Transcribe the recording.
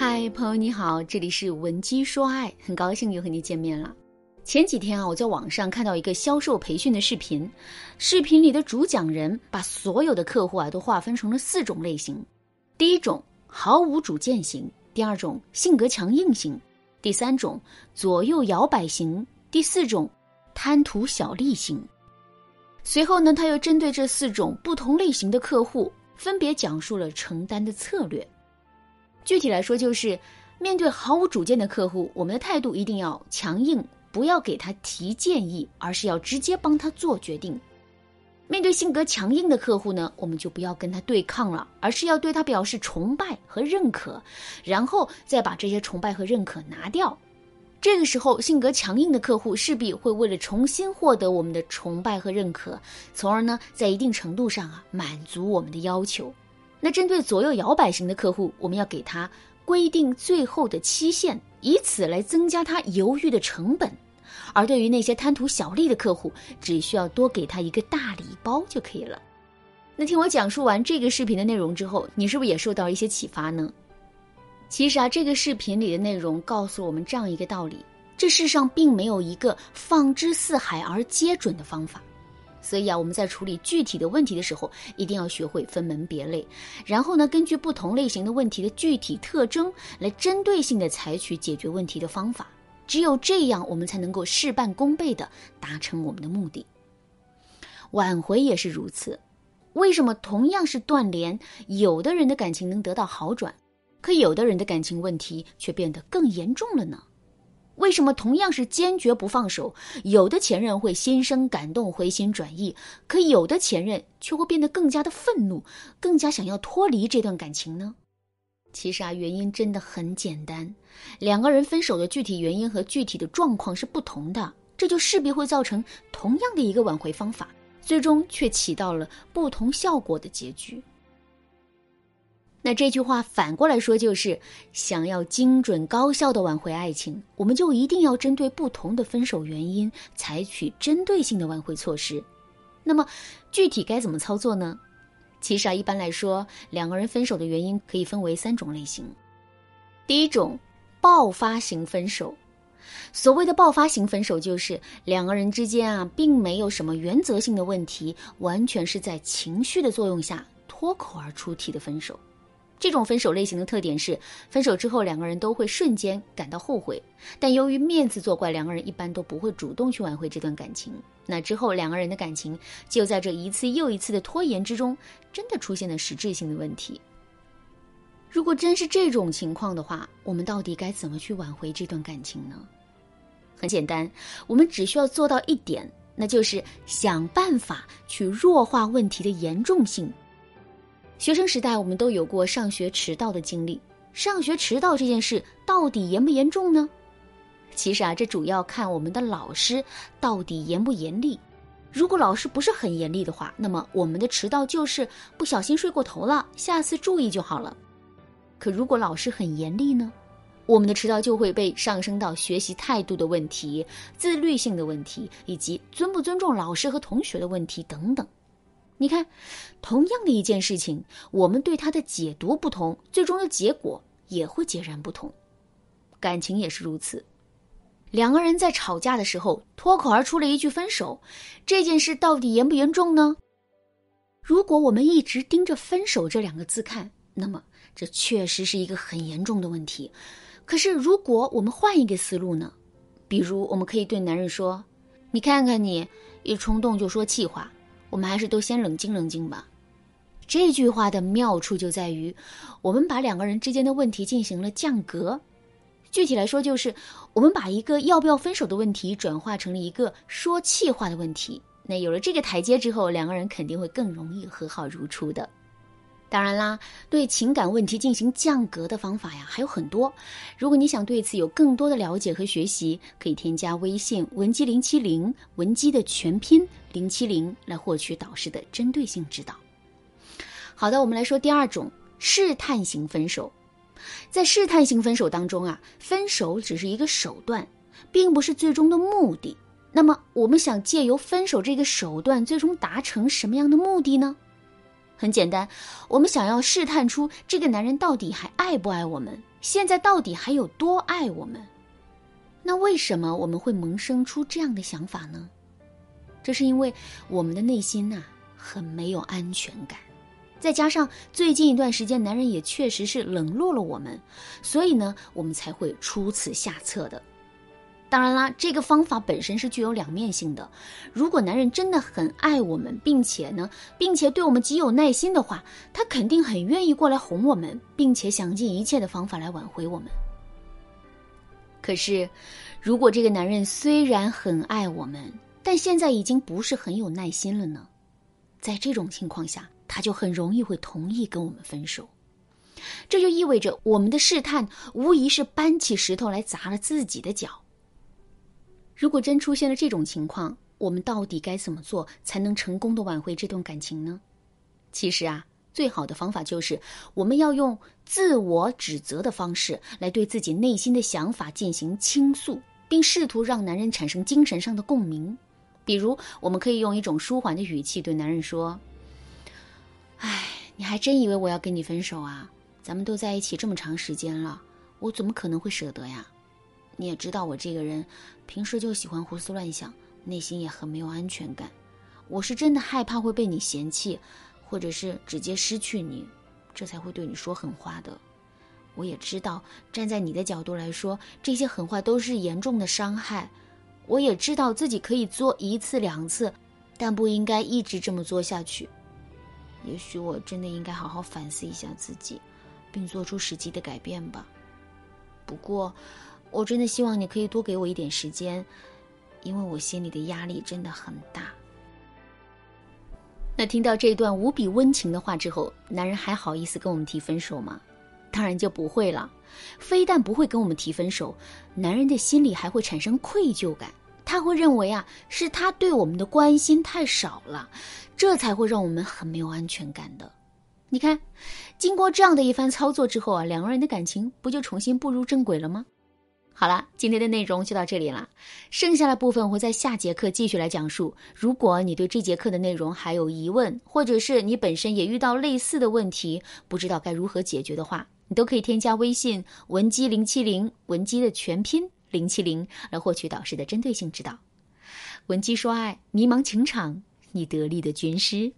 嗨，朋友你好，这里是文姬说爱，很高兴又和你见面了。前几天啊，我在网上看到一个销售培训的视频，视频里的主讲人把所有的客户啊都划分成了四种类型：第一种毫无主见型，第二种性格强硬型，第三种左右摇摆型，第四种贪图小利型。随后呢，他又针对这四种不同类型的客户，分别讲述了承担的策略。具体来说，就是面对毫无主见的客户，我们的态度一定要强硬，不要给他提建议，而是要直接帮他做决定。面对性格强硬的客户呢，我们就不要跟他对抗了，而是要对他表示崇拜和认可，然后再把这些崇拜和认可拿掉。这个时候，性格强硬的客户势必会为了重新获得我们的崇拜和认可，从而呢，在一定程度上啊，满足我们的要求。那针对左右摇摆型的客户，我们要给他规定最后的期限，以此来增加他犹豫的成本；而对于那些贪图小利的客户，只需要多给他一个大礼包就可以了。那听我讲述完这个视频的内容之后，你是不是也受到一些启发呢？其实啊，这个视频里的内容告诉我们这样一个道理：这世上并没有一个放之四海而皆准的方法。所以啊，我们在处理具体的问题的时候，一定要学会分门别类，然后呢，根据不同类型的问题的具体特征，来针对性的采取解决问题的方法。只有这样，我们才能够事半功倍的达成我们的目的。挽回也是如此。为什么同样是断联，有的人的感情能得到好转，可有的人的感情问题却变得更严重了呢？为什么同样是坚决不放手，有的前任会心生感动回心转意，可有的前任却会变得更加的愤怒，更加想要脱离这段感情呢？其实啊，原因真的很简单，两个人分手的具体原因和具体的状况是不同的，这就势必会造成同样的一个挽回方法，最终却起到了不同效果的结局。那这句话反过来说，就是想要精准高效的挽回爱情，我们就一定要针对不同的分手原因，采取针对性的挽回措施。那么具体该怎么操作呢？其实啊，一般来说，两个人分手的原因可以分为三种类型。第一种，爆发型分手。所谓的爆发型分手，就是两个人之间啊，并没有什么原则性的问题，完全是在情绪的作用下脱口而出提的分手。这种分手类型的特点是，分手之后两个人都会瞬间感到后悔，但由于面子作怪，两个人一般都不会主动去挽回这段感情。那之后两个人的感情就在这一次又一次的拖延之中，真的出现了实质性的问题。如果真是这种情况的话，我们到底该怎么去挽回这段感情呢？很简单，我们只需要做到一点，那就是想办法去弱化问题的严重性。学生时代，我们都有过上学迟到的经历。上学迟到这件事到底严不严重呢？其实啊，这主要看我们的老师到底严不严厉。如果老师不是很严厉的话，那么我们的迟到就是不小心睡过头了，下次注意就好了。可如果老师很严厉呢，我们的迟到就会被上升到学习态度的问题、自律性的问题，以及尊不尊重老师和同学的问题等等。你看，同样的一件事情，我们对它的解读不同，最终的结果也会截然不同。感情也是如此，两个人在吵架的时候脱口而出了一句分手，这件事到底严不严重呢？如果我们一直盯着“分手”这两个字看，那么这确实是一个很严重的问题。可是，如果我们换一个思路呢？比如，我们可以对男人说：“你看看你，一冲动就说气话。”我们还是都先冷静冷静吧。这句话的妙处就在于，我们把两个人之间的问题进行了降格。具体来说，就是我们把一个要不要分手的问题转化成了一个说气话的问题。那有了这个台阶之后，两个人肯定会更容易和好如初的。当然啦，对情感问题进行降格的方法呀还有很多。如果你想对此有更多的了解和学习，可以添加微信文姬零七零，文姬的全拼零七零，来获取导师的针对性指导。好的，我们来说第二种试探型分手。在试探性分手当中啊，分手只是一个手段，并不是最终的目的。那么，我们想借由分手这个手段，最终达成什么样的目的呢？很简单，我们想要试探出这个男人到底还爱不爱我们，现在到底还有多爱我们。那为什么我们会萌生出这样的想法呢？这是因为我们的内心呐很没有安全感，再加上最近一段时间男人也确实是冷落了我们，所以呢我们才会出此下策的。当然啦，这个方法本身是具有两面性的。如果男人真的很爱我们，并且呢，并且对我们极有耐心的话，他肯定很愿意过来哄我们，并且想尽一切的方法来挽回我们。可是，如果这个男人虽然很爱我们，但现在已经不是很有耐心了呢？在这种情况下，他就很容易会同意跟我们分手。这就意味着我们的试探无疑是搬起石头来砸了自己的脚。如果真出现了这种情况，我们到底该怎么做才能成功的挽回这段感情呢？其实啊，最好的方法就是我们要用自我指责的方式来对自己内心的想法进行倾诉，并试图让男人产生精神上的共鸣。比如，我们可以用一种舒缓的语气对男人说：“哎，你还真以为我要跟你分手啊？咱们都在一起这么长时间了，我怎么可能会舍得呀？”你也知道我这个人，平时就喜欢胡思乱想，内心也很没有安全感。我是真的害怕会被你嫌弃，或者是直接失去你，这才会对你说狠话的。我也知道，站在你的角度来说，这些狠话都是严重的伤害。我也知道自己可以做一次两次，但不应该一直这么做下去。也许我真的应该好好反思一下自己，并做出实际的改变吧。不过。我真的希望你可以多给我一点时间，因为我心里的压力真的很大。那听到这段无比温情的话之后，男人还好意思跟我们提分手吗？当然就不会了。非但不会跟我们提分手，男人的心里还会产生愧疚感，他会认为啊是他对我们的关心太少了，这才会让我们很没有安全感的。你看，经过这样的一番操作之后啊，两个人的感情不就重新步入正轨了吗？好了，今天的内容就到这里了，剩下的部分我会在下节课继续来讲述。如果你对这节课的内容还有疑问，或者是你本身也遇到类似的问题，不知道该如何解决的话，你都可以添加微信文姬零七零，文姬的全拼零七零，来获取导师的针对性指导。文姬说爱，迷茫情场，你得力的军师。